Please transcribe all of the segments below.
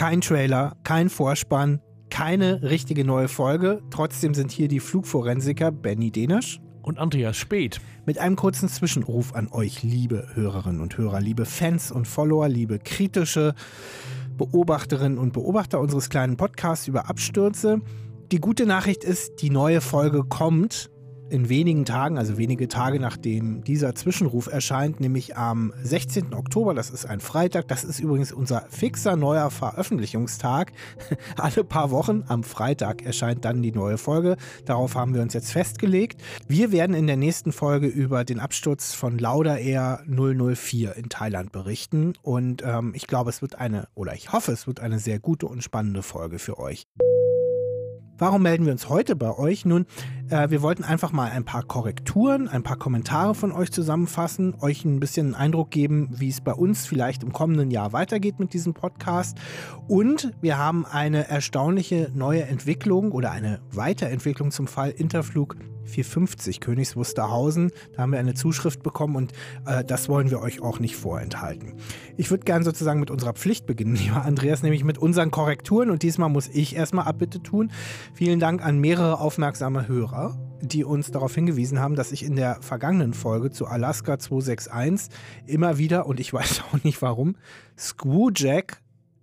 Kein Trailer, kein Vorspann, keine richtige neue Folge. Trotzdem sind hier die Flugforensiker Benny Denisch und Andreas Speth. Mit einem kurzen Zwischenruf an euch, liebe Hörerinnen und Hörer, liebe Fans und Follower, liebe kritische Beobachterinnen und Beobachter unseres kleinen Podcasts über Abstürze. Die gute Nachricht ist, die neue Folge kommt in wenigen Tagen, also wenige Tage nachdem dieser Zwischenruf erscheint, nämlich am 16. Oktober, das ist ein Freitag, das ist übrigens unser fixer neuer Veröffentlichungstag. Alle paar Wochen am Freitag erscheint dann die neue Folge. Darauf haben wir uns jetzt festgelegt. Wir werden in der nächsten Folge über den Absturz von Lauda Air 004 in Thailand berichten und ähm, ich glaube, es wird eine, oder ich hoffe, es wird eine sehr gute und spannende Folge für euch. Warum melden wir uns heute bei euch? Nun, äh, wir wollten einfach mal ein paar Korrekturen, ein paar Kommentare von euch zusammenfassen, euch ein bisschen einen Eindruck geben, wie es bei uns vielleicht im kommenden Jahr weitergeht mit diesem Podcast. Und wir haben eine erstaunliche neue Entwicklung oder eine Weiterentwicklung zum Fall Interflug 450 Königs Wusterhausen. Da haben wir eine Zuschrift bekommen und äh, das wollen wir euch auch nicht vorenthalten. Ich würde gerne sozusagen mit unserer Pflicht beginnen, lieber Andreas, nämlich mit unseren Korrekturen und diesmal muss ich erstmal Abbitte tun. Vielen Dank an mehrere aufmerksame Hörer die uns darauf hingewiesen haben, dass ich in der vergangenen Folge zu Alaska 261 immer wieder, und ich weiß auch nicht warum, Screwjack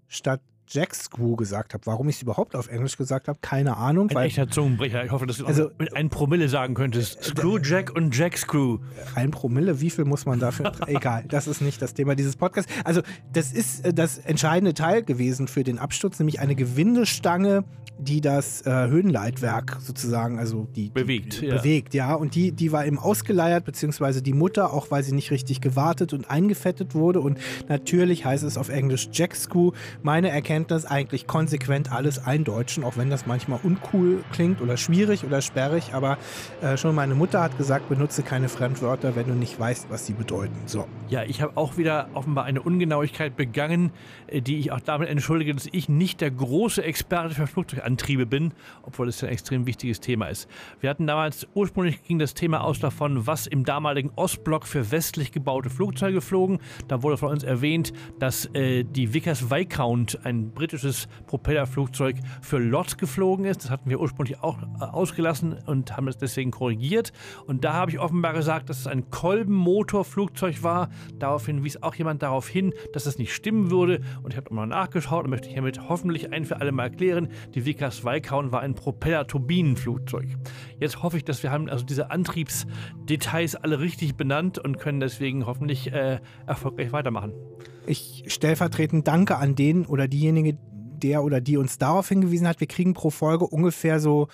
statt Jack Screw gesagt habe. Warum ich es überhaupt auf Englisch gesagt habe, keine Ahnung. Ein weil, echter Zungenbrecher. Ich hoffe, dass du also, mit einem Promille sagen könntest. Screw Jack und Jack Screw. Ein Promille, wie viel muss man dafür? Egal, das ist nicht das Thema dieses Podcasts. Also, das ist äh, das entscheidende Teil gewesen für den Absturz, nämlich eine Gewindestange, die das äh, Höhenleitwerk sozusagen, also die, bewegt, die, ja. bewegt, ja. Und die, die war eben ausgeleiert, beziehungsweise die Mutter, auch weil sie nicht richtig gewartet und eingefettet wurde. Und natürlich heißt es auf Englisch Jack Screw. Meine Erkenntnis Erkenntnis eigentlich konsequent alles eindeutschen, auch wenn das manchmal uncool klingt oder schwierig oder sperrig. Aber äh, schon meine Mutter hat gesagt, benutze keine Fremdwörter, wenn du nicht weißt, was sie bedeuten. So. Ja, ich habe auch wieder offenbar eine Ungenauigkeit begangen, äh, die ich auch damit entschuldige, dass ich nicht der große Experte für Flugzeugantriebe bin, obwohl es ein extrem wichtiges Thema ist. Wir hatten damals, ursprünglich ging das Thema aus davon, was im damaligen Ostblock für westlich gebaute Flugzeuge flogen. Da wurde von uns erwähnt, dass äh, die Vickers Viscount ein britisches Propellerflugzeug für LOT geflogen ist. Das hatten wir ursprünglich auch äh, ausgelassen und haben es deswegen korrigiert. Und da habe ich offenbar gesagt, dass es ein Kolbenmotorflugzeug war. Daraufhin wies auch jemand darauf hin, dass das nicht stimmen würde. Und ich habe nochmal nachgeschaut und möchte hiermit hoffentlich ein für alle Mal erklären, die Vickers Viscount war ein Propeller-Turbinenflugzeug. Jetzt hoffe ich, dass wir haben also diese Antriebsdetails alle richtig benannt und können deswegen hoffentlich äh, erfolgreich weitermachen. Ich stellvertretend danke an den oder diejenige, der oder die uns darauf hingewiesen hat. Wir kriegen pro Folge ungefähr so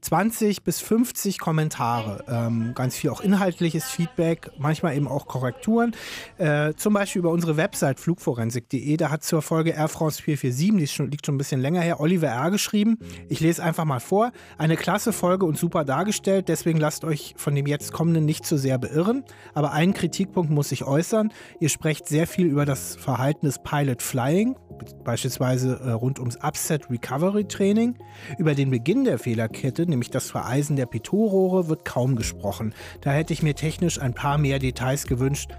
20 bis 50 Kommentare, ähm, ganz viel auch inhaltliches Feedback, manchmal eben auch Korrekturen. Äh, zum Beispiel über unsere Website flugforensik.de, da hat zur Folge Air France 447, die schon, liegt schon ein bisschen länger her, Oliver R. geschrieben. Ich lese einfach mal vor. Eine klasse Folge und super dargestellt, deswegen lasst euch von dem jetzt kommenden nicht zu sehr beirren. Aber einen Kritikpunkt muss ich äußern. Ihr sprecht sehr viel über das Verhalten des Pilot Flying, beispielsweise äh, rund ums Upset Recovery Training, über den Beginn der Fehlerkette, nämlich das Vereisen der Pitot-Rohre, wird kaum gesprochen. Da hätte ich mir technisch ein paar mehr Details gewünscht.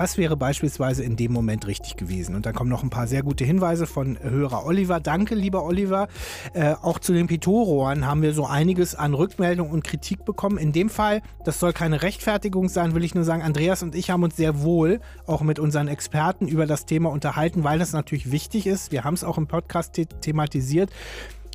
Was wäre beispielsweise in dem Moment richtig gewesen? Und dann kommen noch ein paar sehr gute Hinweise von Hörer Oliver. Danke, lieber Oliver. Äh, auch zu den Pitot-Rohren haben wir so einiges an Rückmeldung und Kritik bekommen. In dem Fall, das soll keine Rechtfertigung sein, will ich nur sagen, Andreas und ich haben uns sehr wohl auch mit unseren Experten über das Thema unterhalten, weil das natürlich wichtig ist. Wir haben es auch im Podcast the thematisiert.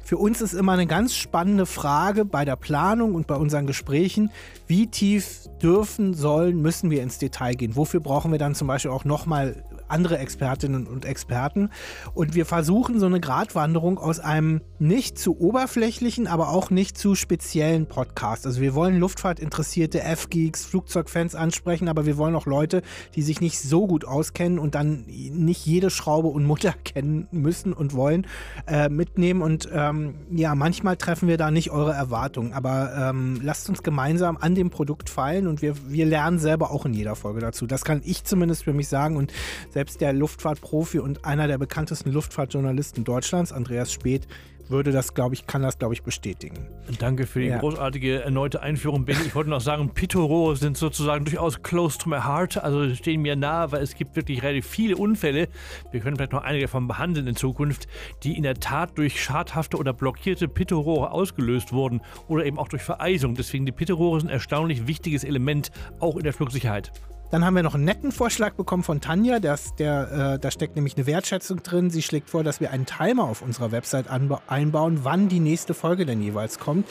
Für uns ist immer eine ganz spannende Frage bei der Planung und bei unseren Gesprächen, wie tief dürfen, sollen, müssen wir ins Detail gehen? Wofür brauchen wir dann zum Beispiel auch nochmal andere Expertinnen und Experten. Und wir versuchen so eine Gratwanderung aus einem nicht zu oberflächlichen, aber auch nicht zu speziellen Podcast. Also wir wollen Luftfahrtinteressierte F-Geeks, Flugzeugfans ansprechen, aber wir wollen auch Leute, die sich nicht so gut auskennen und dann nicht jede Schraube und Mutter kennen müssen und wollen, äh, mitnehmen. Und ähm, ja, manchmal treffen wir da nicht eure Erwartungen, aber ähm, lasst uns gemeinsam an dem Produkt feilen und wir, wir lernen selber auch in jeder Folge dazu. Das kann ich zumindest für mich sagen und selbst der Luftfahrtprofi und einer der bekanntesten Luftfahrtjournalisten Deutschlands, Andreas Speth, würde das, glaube ich, kann das, glaube ich, bestätigen. Danke für die ja. großartige erneute Einführung, Benny. Ich wollte noch sagen, Pitorohre sind sozusagen durchaus close to my heart, also stehen mir nahe, weil es gibt wirklich relativ viele Unfälle. Wir können vielleicht noch einige davon behandeln in Zukunft, die in der Tat durch schadhafte oder blockierte Pitorohre ausgelöst wurden oder eben auch durch Vereisung. Deswegen die Pitorohre sind ein erstaunlich wichtiges Element auch in der Flugsicherheit. Dann haben wir noch einen netten Vorschlag bekommen von Tanja. Das, der, äh, da steckt nämlich eine Wertschätzung drin. Sie schlägt vor, dass wir einen Timer auf unserer Website einbauen, wann die nächste Folge denn jeweils kommt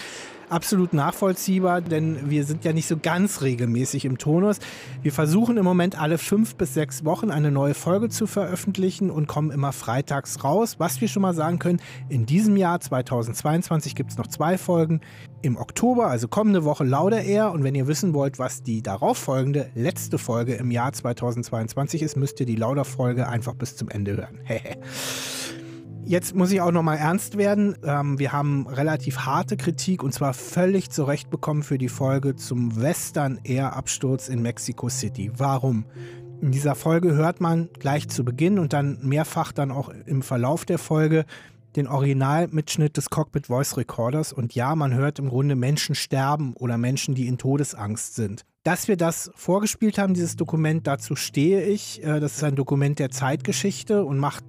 absolut nachvollziehbar, denn wir sind ja nicht so ganz regelmäßig im Tonus. Wir versuchen im Moment alle fünf bis sechs Wochen eine neue Folge zu veröffentlichen und kommen immer freitags raus. Was wir schon mal sagen können, in diesem Jahr 2022 gibt es noch zwei Folgen. Im Oktober, also kommende Woche, Lauder Air. Und wenn ihr wissen wollt, was die darauffolgende letzte Folge im Jahr 2022 ist, müsst ihr die Lauder-Folge einfach bis zum Ende hören. Jetzt muss ich auch noch mal ernst werden. Ähm, wir haben relativ harte Kritik und zwar völlig zurecht bekommen für die Folge zum Western Air Absturz in Mexico City. Warum? In dieser Folge hört man gleich zu Beginn und dann mehrfach dann auch im Verlauf der Folge den Originalmitschnitt des Cockpit Voice Recorders und ja, man hört im Grunde Menschen sterben oder Menschen, die in Todesangst sind. Dass wir das vorgespielt haben, dieses Dokument, dazu stehe ich. Äh, das ist ein Dokument der Zeitgeschichte und macht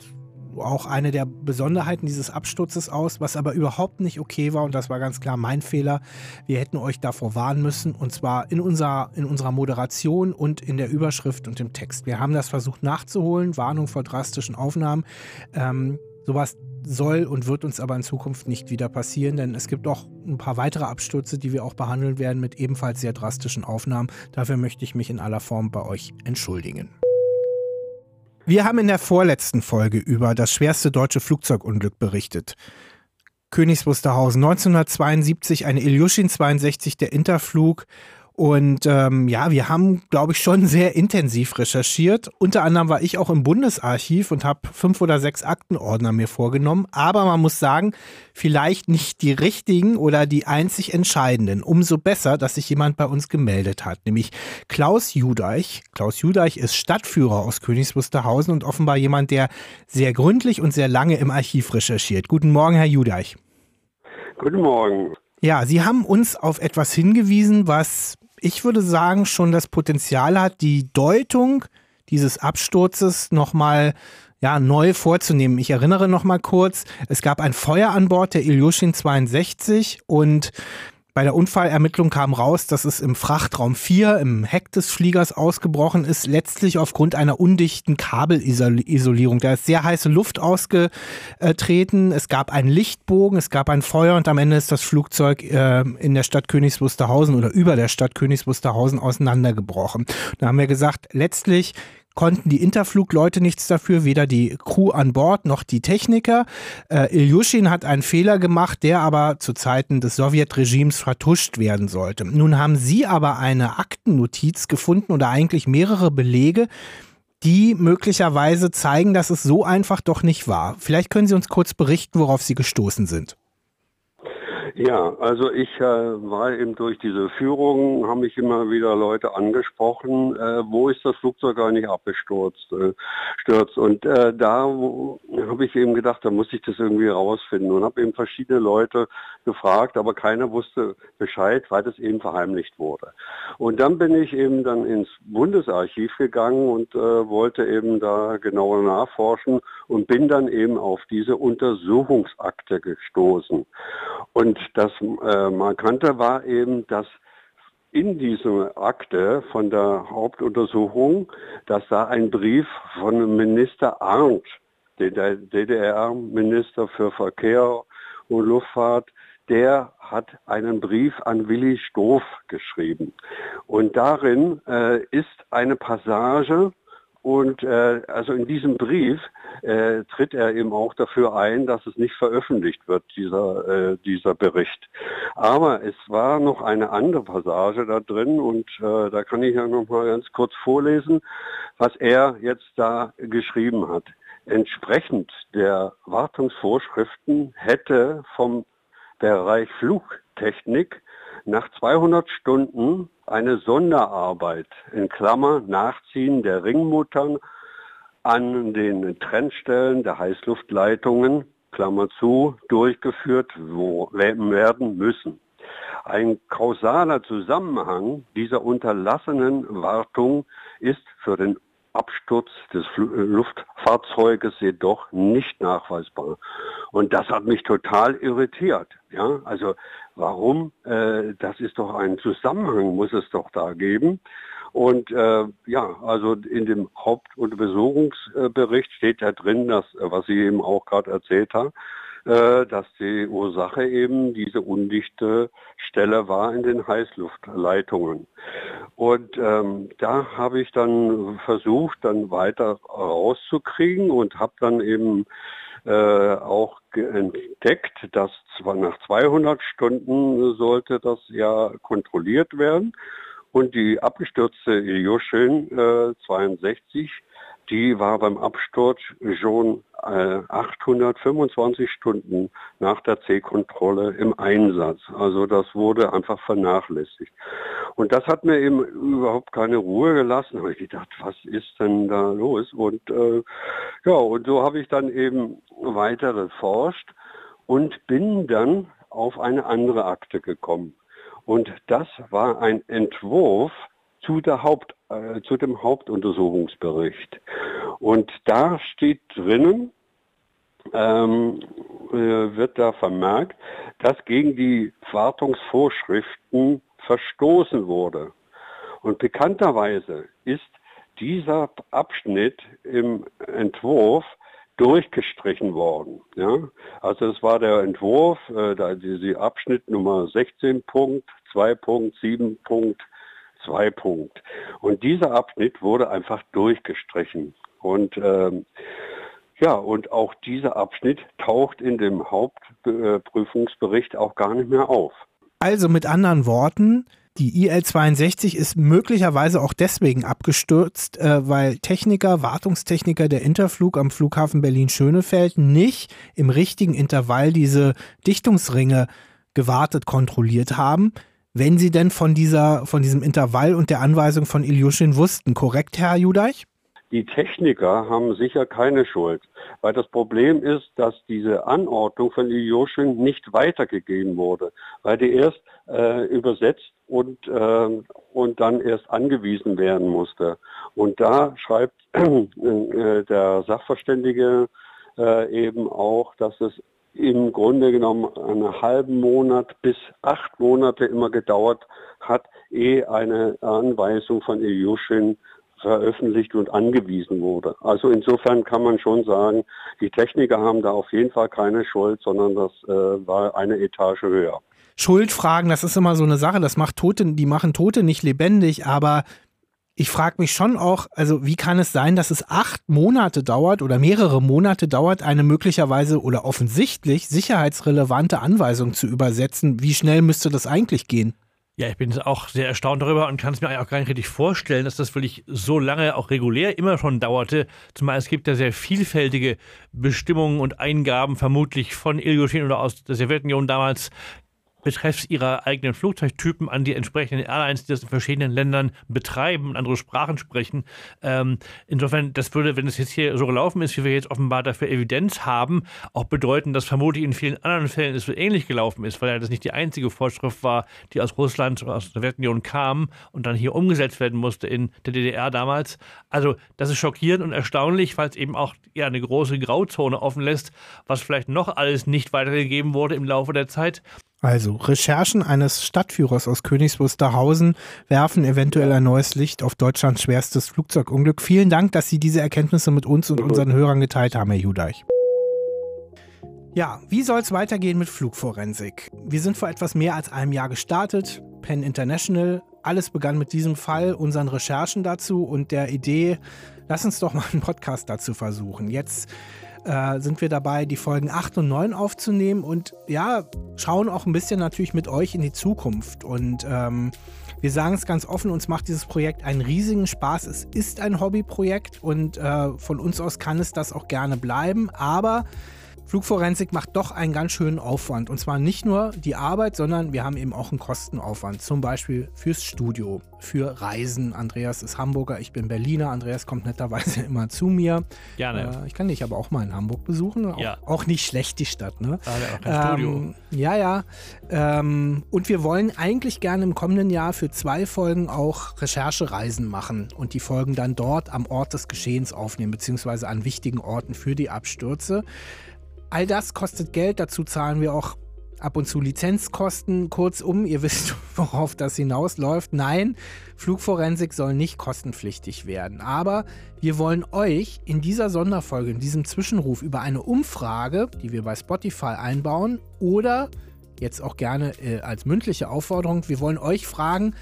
auch eine der Besonderheiten dieses Absturzes aus, was aber überhaupt nicht okay war und das war ganz klar mein Fehler. Wir hätten euch davor warnen müssen und zwar in unserer, in unserer Moderation und in der Überschrift und im Text. Wir haben das versucht nachzuholen, Warnung vor drastischen Aufnahmen. Ähm, sowas soll und wird uns aber in Zukunft nicht wieder passieren, denn es gibt auch ein paar weitere Abstürze, die wir auch behandeln werden mit ebenfalls sehr drastischen Aufnahmen. Dafür möchte ich mich in aller Form bei euch entschuldigen. Wir haben in der vorletzten Folge über das schwerste deutsche Flugzeugunglück berichtet. Königs Wusterhausen 1972, eine Ilyushin 62, der Interflug und ähm, ja, wir haben, glaube ich, schon sehr intensiv recherchiert. Unter anderem war ich auch im Bundesarchiv und habe fünf oder sechs Aktenordner mir vorgenommen. Aber man muss sagen, vielleicht nicht die richtigen oder die einzig entscheidenden. Umso besser, dass sich jemand bei uns gemeldet hat, nämlich Klaus Judeich. Klaus Judeich ist Stadtführer aus Königs Wusterhausen und offenbar jemand, der sehr gründlich und sehr lange im Archiv recherchiert. Guten Morgen, Herr Judeich. Guten Morgen. Ja, Sie haben uns auf etwas hingewiesen, was ich würde sagen, schon das Potenzial hat, die Deutung dieses Absturzes nochmal ja, neu vorzunehmen. Ich erinnere nochmal kurz, es gab ein Feuer an Bord der Ilyushin 62 und bei der Unfallermittlung kam raus, dass es im Frachtraum 4 im Heck des Fliegers ausgebrochen ist, letztlich aufgrund einer undichten Kabelisolierung. Da ist sehr heiße Luft ausgetreten, es gab einen Lichtbogen, es gab ein Feuer und am Ende ist das Flugzeug äh, in der Stadt Königs Wusterhausen oder über der Stadt Königs Wusterhausen auseinandergebrochen. Da haben wir gesagt, letztlich konnten die Interflugleute nichts dafür, weder die Crew an Bord noch die Techniker. Äh, Ilyushin hat einen Fehler gemacht, der aber zu Zeiten des Sowjetregimes vertuscht werden sollte. Nun haben sie aber eine Aktennotiz gefunden oder eigentlich mehrere Belege, die möglicherweise zeigen, dass es so einfach doch nicht war. Vielleicht können Sie uns kurz berichten, worauf Sie gestoßen sind. Ja, also ich äh, war eben durch diese Führung, haben mich immer wieder Leute angesprochen, äh, wo ist das Flugzeug eigentlich abgestürzt, äh, stürzt. Und äh, da habe ich eben gedacht, da muss ich das irgendwie rausfinden und habe eben verschiedene Leute gefragt, aber keiner wusste Bescheid, weil das eben verheimlicht wurde. Und dann bin ich eben dann ins Bundesarchiv gegangen und äh, wollte eben da genauer nachforschen und bin dann eben auf diese Untersuchungsakte gestoßen. Und das äh, Markante war eben, dass in dieser Akte von der Hauptuntersuchung, dass da ein Brief von Minister Arndt, der DDR-Minister für Verkehr und Luftfahrt, der hat einen Brief an Willi Stoff geschrieben. Und darin äh, ist eine Passage, und äh, also in diesem Brief äh, tritt er eben auch dafür ein, dass es nicht veröffentlicht wird, dieser, äh, dieser Bericht. Aber es war noch eine andere Passage da drin und äh, da kann ich ja noch mal ganz kurz vorlesen, was er jetzt da geschrieben hat. Entsprechend der Wartungsvorschriften hätte vom Bereich Flugtechnik nach 200 Stunden eine Sonderarbeit in Klammer Nachziehen der Ringmuttern an den Trennstellen der Heißluftleitungen, Klammer zu, durchgeführt werden müssen. Ein kausaler Zusammenhang dieser unterlassenen Wartung ist für den Absturz des äh, Luftfahrzeuges jedoch nicht nachweisbar. Und das hat mich total irritiert. Ja, also warum? Äh, das ist doch ein Zusammenhang, muss es doch da geben. Und äh, ja, also in dem Hauptuntersuchungsbericht steht ja drin, dass, was Sie eben auch gerade erzählt haben, dass die Ursache eben diese undichte Stelle war in den Heißluftleitungen. Und ähm, da habe ich dann versucht, dann weiter rauszukriegen und habe dann eben äh, auch entdeckt, dass zwar nach 200 Stunden sollte das ja kontrolliert werden. Und die abgestürzte Ilyushin äh, 62 die war beim Absturz schon äh, 825 Stunden nach der C-Kontrolle im Einsatz. Also das wurde einfach vernachlässigt. Und das hat mir eben überhaupt keine Ruhe gelassen. Habe ich gedacht, was ist denn da los? Und äh, ja, und so habe ich dann eben weiter geforscht und bin dann auf eine andere Akte gekommen. Und das war ein Entwurf zu, der Haupt, äh, zu dem Hauptuntersuchungsbericht. Und da steht drinnen, ähm, äh, wird da vermerkt, dass gegen die Wartungsvorschriften verstoßen wurde. Und bekannterweise ist dieser Abschnitt im Entwurf durchgestrichen worden. Ja? Also es war der Entwurf, äh, diese Abschnitt Nummer 16.2.7. 2 Punkt. Und dieser Abschnitt wurde einfach durchgestrichen. Und ähm, ja, und auch dieser Abschnitt taucht in dem Hauptprüfungsbericht auch gar nicht mehr auf. Also mit anderen Worten, die IL-62 ist möglicherweise auch deswegen abgestürzt, äh, weil Techniker, Wartungstechniker der Interflug am Flughafen Berlin-Schönefeld nicht im richtigen Intervall diese Dichtungsringe gewartet, kontrolliert haben wenn Sie denn von, dieser, von diesem Intervall und der Anweisung von Ilyushin wussten. Korrekt, Herr Judeich? Die Techniker haben sicher keine Schuld, weil das Problem ist, dass diese Anordnung von Ilyushin nicht weitergegeben wurde, weil die erst äh, übersetzt und, äh, und dann erst angewiesen werden musste. Und da schreibt äh, der Sachverständige äh, eben auch, dass es im Grunde genommen einen halben Monat bis acht Monate immer gedauert hat, ehe eine Anweisung von Ilyushin veröffentlicht und angewiesen wurde. Also insofern kann man schon sagen, die Techniker haben da auf jeden Fall keine Schuld, sondern das äh, war eine Etage höher. Schuldfragen, das ist immer so eine Sache, das macht Tote, die machen Tote nicht lebendig, aber ich frage mich schon auch, also wie kann es sein, dass es acht Monate dauert oder mehrere Monate dauert, eine möglicherweise oder offensichtlich sicherheitsrelevante Anweisung zu übersetzen? Wie schnell müsste das eigentlich gehen? Ja, ich bin auch sehr erstaunt darüber und kann es mir auch gar nicht richtig vorstellen, dass das wirklich so lange auch regulär immer schon dauerte. Zumal es gibt ja sehr vielfältige Bestimmungen und Eingaben, vermutlich von Ilgoshin oder aus der Sowjetunion damals, betreffs ihrer eigenen Flugzeugtypen an die entsprechenden Airlines, die das in verschiedenen Ländern betreiben und andere Sprachen sprechen. Ähm, insofern, das würde, wenn es jetzt hier so gelaufen ist, wie wir jetzt offenbar dafür Evidenz haben, auch bedeuten, dass vermutlich in vielen anderen Fällen es so ähnlich gelaufen ist, weil ja das nicht die einzige Vorschrift war, die aus Russland oder aus der Sowjetunion kam und dann hier umgesetzt werden musste in der DDR damals. Also das ist schockierend und erstaunlich, weil es eben auch ja, eine große Grauzone offen lässt, was vielleicht noch alles nicht weitergegeben wurde im Laufe der Zeit. Also, Recherchen eines Stadtführers aus Königs Wusterhausen werfen eventuell ein neues Licht auf Deutschlands schwerstes Flugzeugunglück. Vielen Dank, dass Sie diese Erkenntnisse mit uns und unseren Hörern geteilt haben, Herr Judeich. Ja, wie soll es weitergehen mit Flugforensik? Wir sind vor etwas mehr als einem Jahr gestartet. Penn International. Alles begann mit diesem Fall, unseren Recherchen dazu und der Idee, lass uns doch mal einen Podcast dazu versuchen. Jetzt äh, sind wir dabei, die Folgen 8 und 9 aufzunehmen und ja, schauen auch ein bisschen natürlich mit euch in die Zukunft. Und ähm, wir sagen es ganz offen, uns macht dieses Projekt einen riesigen Spaß. Es ist ein Hobbyprojekt und äh, von uns aus kann es das auch gerne bleiben. Aber Flugforensik macht doch einen ganz schönen Aufwand. Und zwar nicht nur die Arbeit, sondern wir haben eben auch einen Kostenaufwand. Zum Beispiel fürs Studio, für Reisen. Andreas ist Hamburger, ich bin Berliner. Andreas kommt netterweise immer zu mir. Gerne. Äh, ich kann dich aber auch mal in Hamburg besuchen. Auch, Ja. auch nicht schlecht, die Stadt, ne? Da hat er auch kein Studio. Ähm, ja, ja. Ähm, und wir wollen eigentlich gerne im kommenden Jahr für zwei Folgen auch Recherchereisen machen und die Folgen dann dort am Ort des Geschehens aufnehmen, beziehungsweise an wichtigen Orten für die Abstürze. All das kostet Geld, dazu zahlen wir auch ab und zu Lizenzkosten. Kurzum, ihr wisst, worauf das hinausläuft. Nein, Flugforensik soll nicht kostenpflichtig werden. Aber wir wollen euch in dieser Sonderfolge, in diesem Zwischenruf über eine Umfrage, die wir bei Spotify einbauen, oder jetzt auch gerne äh, als mündliche Aufforderung, wir wollen euch fragen,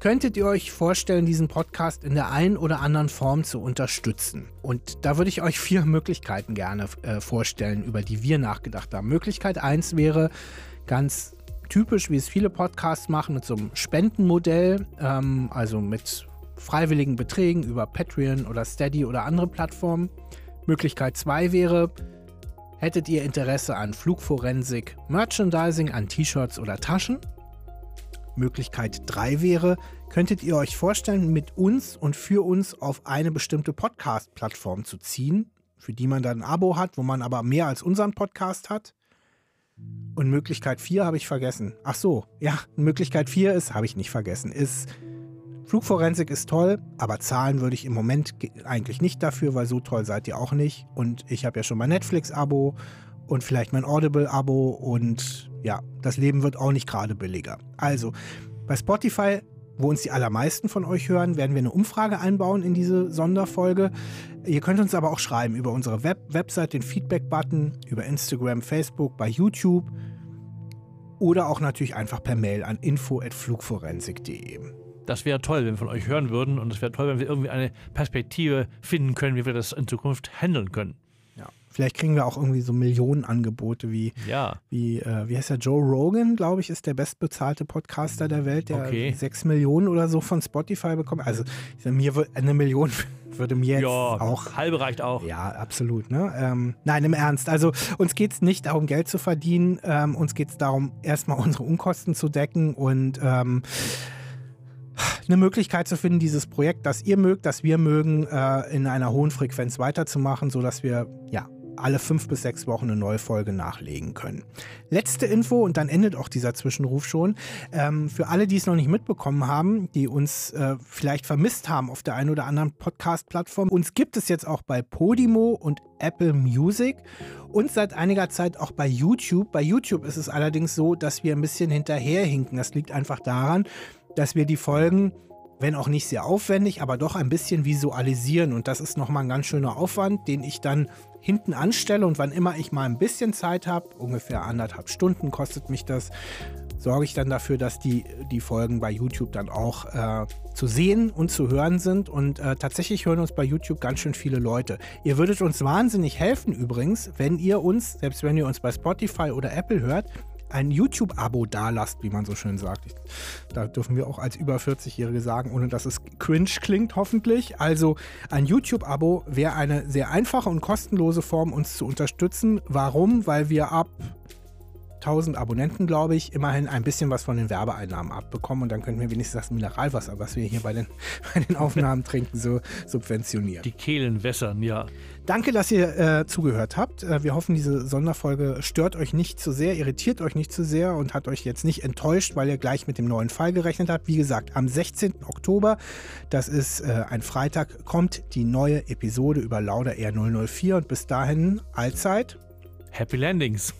könntet ihr euch vorstellen, diesen Podcast in der einen oder anderen Form zu unterstützen? Und da würde ich euch vier Möglichkeiten gerne äh, vorstellen, über die wir nachgedacht haben. Möglichkeit 1 wäre ganz typisch, wie es viele Podcasts machen, mit so einem Spendenmodell, ähm, also mit freiwilligen Beträgen über Patreon oder Steady oder andere Plattformen. Möglichkeit 2 wäre, hättet ihr Interesse an Flugforensik, Merchandising, an T-Shirts oder Taschen? Möglichkeit 3 wäre, könntet ihr euch vorstellen, mit uns und für uns auf eine bestimmte Podcast-Plattform zu ziehen, für die man dann ein Abo hat, wo man aber mehr als unseren Podcast hat? Und Möglichkeit 4 habe ich vergessen. Ach so, ja, Möglichkeit 4 ist, habe ich nicht vergessen, ist, Flugforensik ist toll, aber zahlen würde ich im Moment ge- eigentlich nicht dafür, weil so toll seid ihr auch nicht. Und ich habe ja schon mein Netflix-Abo und vielleicht mein Audible-Abo und ja, das Leben wird auch nicht gerade billiger. Also, bei Spotify, wo uns die allermeisten von euch hören, werden wir eine Umfrage einbauen in diese Sonderfolge. Ihr könnt uns aber auch schreiben über unsere Web Website, den Feedback-Button, über Instagram, Facebook, bei YouTube oder auch natürlich einfach per Mail an info.flugforensik.de. Das wäre toll, wenn wir von euch hören würden und es wäre toll, wenn wir irgendwie eine Perspektive finden können, wie wir das in Zukunft handeln können. Vielleicht kriegen wir auch irgendwie so Millionenangebote wie, Ja, wie, äh, wie heißt der, Joe Rogan, glaube ich, ist der bestbezahlte Podcaster der Welt, der Okay. sechs Millionen oder so von Spotify bekommt. Also mir eine Million würde mir jetzt ja, auch halbe reicht auch. Ja, absolut. Ne? Ähm, nein, im Ernst. Also uns geht es nicht darum, Geld zu verdienen. Ähm, uns geht es darum, erstmal unsere Unkosten zu decken und ähm, eine Möglichkeit zu finden, dieses Projekt, das ihr mögt, das wir mögen, äh, in einer hohen Frequenz weiterzumachen, sodass wir ja alle fünf bis sechs Wochen eine neue Folge nachlegen können. Letzte Info und dann endet auch dieser Zwischenruf schon. Ähm, für alle, die es noch nicht mitbekommen haben, die uns äh, vielleicht vermisst haben auf der einen oder anderen Podcast-Plattform, uns gibt es jetzt auch bei Podimo und Apple Music und seit einiger Zeit auch bei YouTube. Bei YouTube ist es allerdings so, dass wir ein bisschen hinterherhinken. Das liegt einfach daran, dass wir die Folgen wenn auch nicht sehr aufwendig, aber doch ein bisschen visualisieren. Und das ist nochmal ein ganz schöner Aufwand, den ich dann hinten anstelle. Und wann immer ich mal ein bisschen Zeit habe, ungefähr anderthalb Stunden kostet mich das, sorge ich dann dafür, dass die, die Folgen bei YouTube dann auch äh, zu sehen und zu hören sind. Und äh, tatsächlich hören uns bei YouTube ganz schön viele Leute. Ihr würdet uns wahnsinnig helfen übrigens, wenn ihr uns, selbst wenn ihr uns bei Spotify oder Apple hört, ein YouTube-Abo dalasst, wie man so schön sagt. Ich, da dürfen wir auch als über 40-Jährige sagen, ohne dass es cringe klingt, hoffentlich. Also ein YouTube-Abo wäre eine sehr einfache und kostenlose Form, uns zu unterstützen. Warum? Weil wir ab 1000 Abonnenten, glaube ich, immerhin ein bisschen was von den Werbeeinnahmen abbekommen und dann könnten wir wenigstens das Mineralwasser, was wir hier bei den, bei den Aufnahmen trinken, so subventionieren. Die Kehlen wässern, ja. Danke, dass ihr äh, zugehört habt. Äh, wir hoffen, diese Sonderfolge stört euch nicht zu sehr, irritiert euch nicht zu sehr und hat euch jetzt nicht enttäuscht, weil ihr gleich mit dem neuen Fall gerechnet habt. Wie gesagt, am 16. Oktober, das ist äh, ein Freitag, kommt die neue Episode über Lauda R 004 und bis dahin allzeit Happy Landings.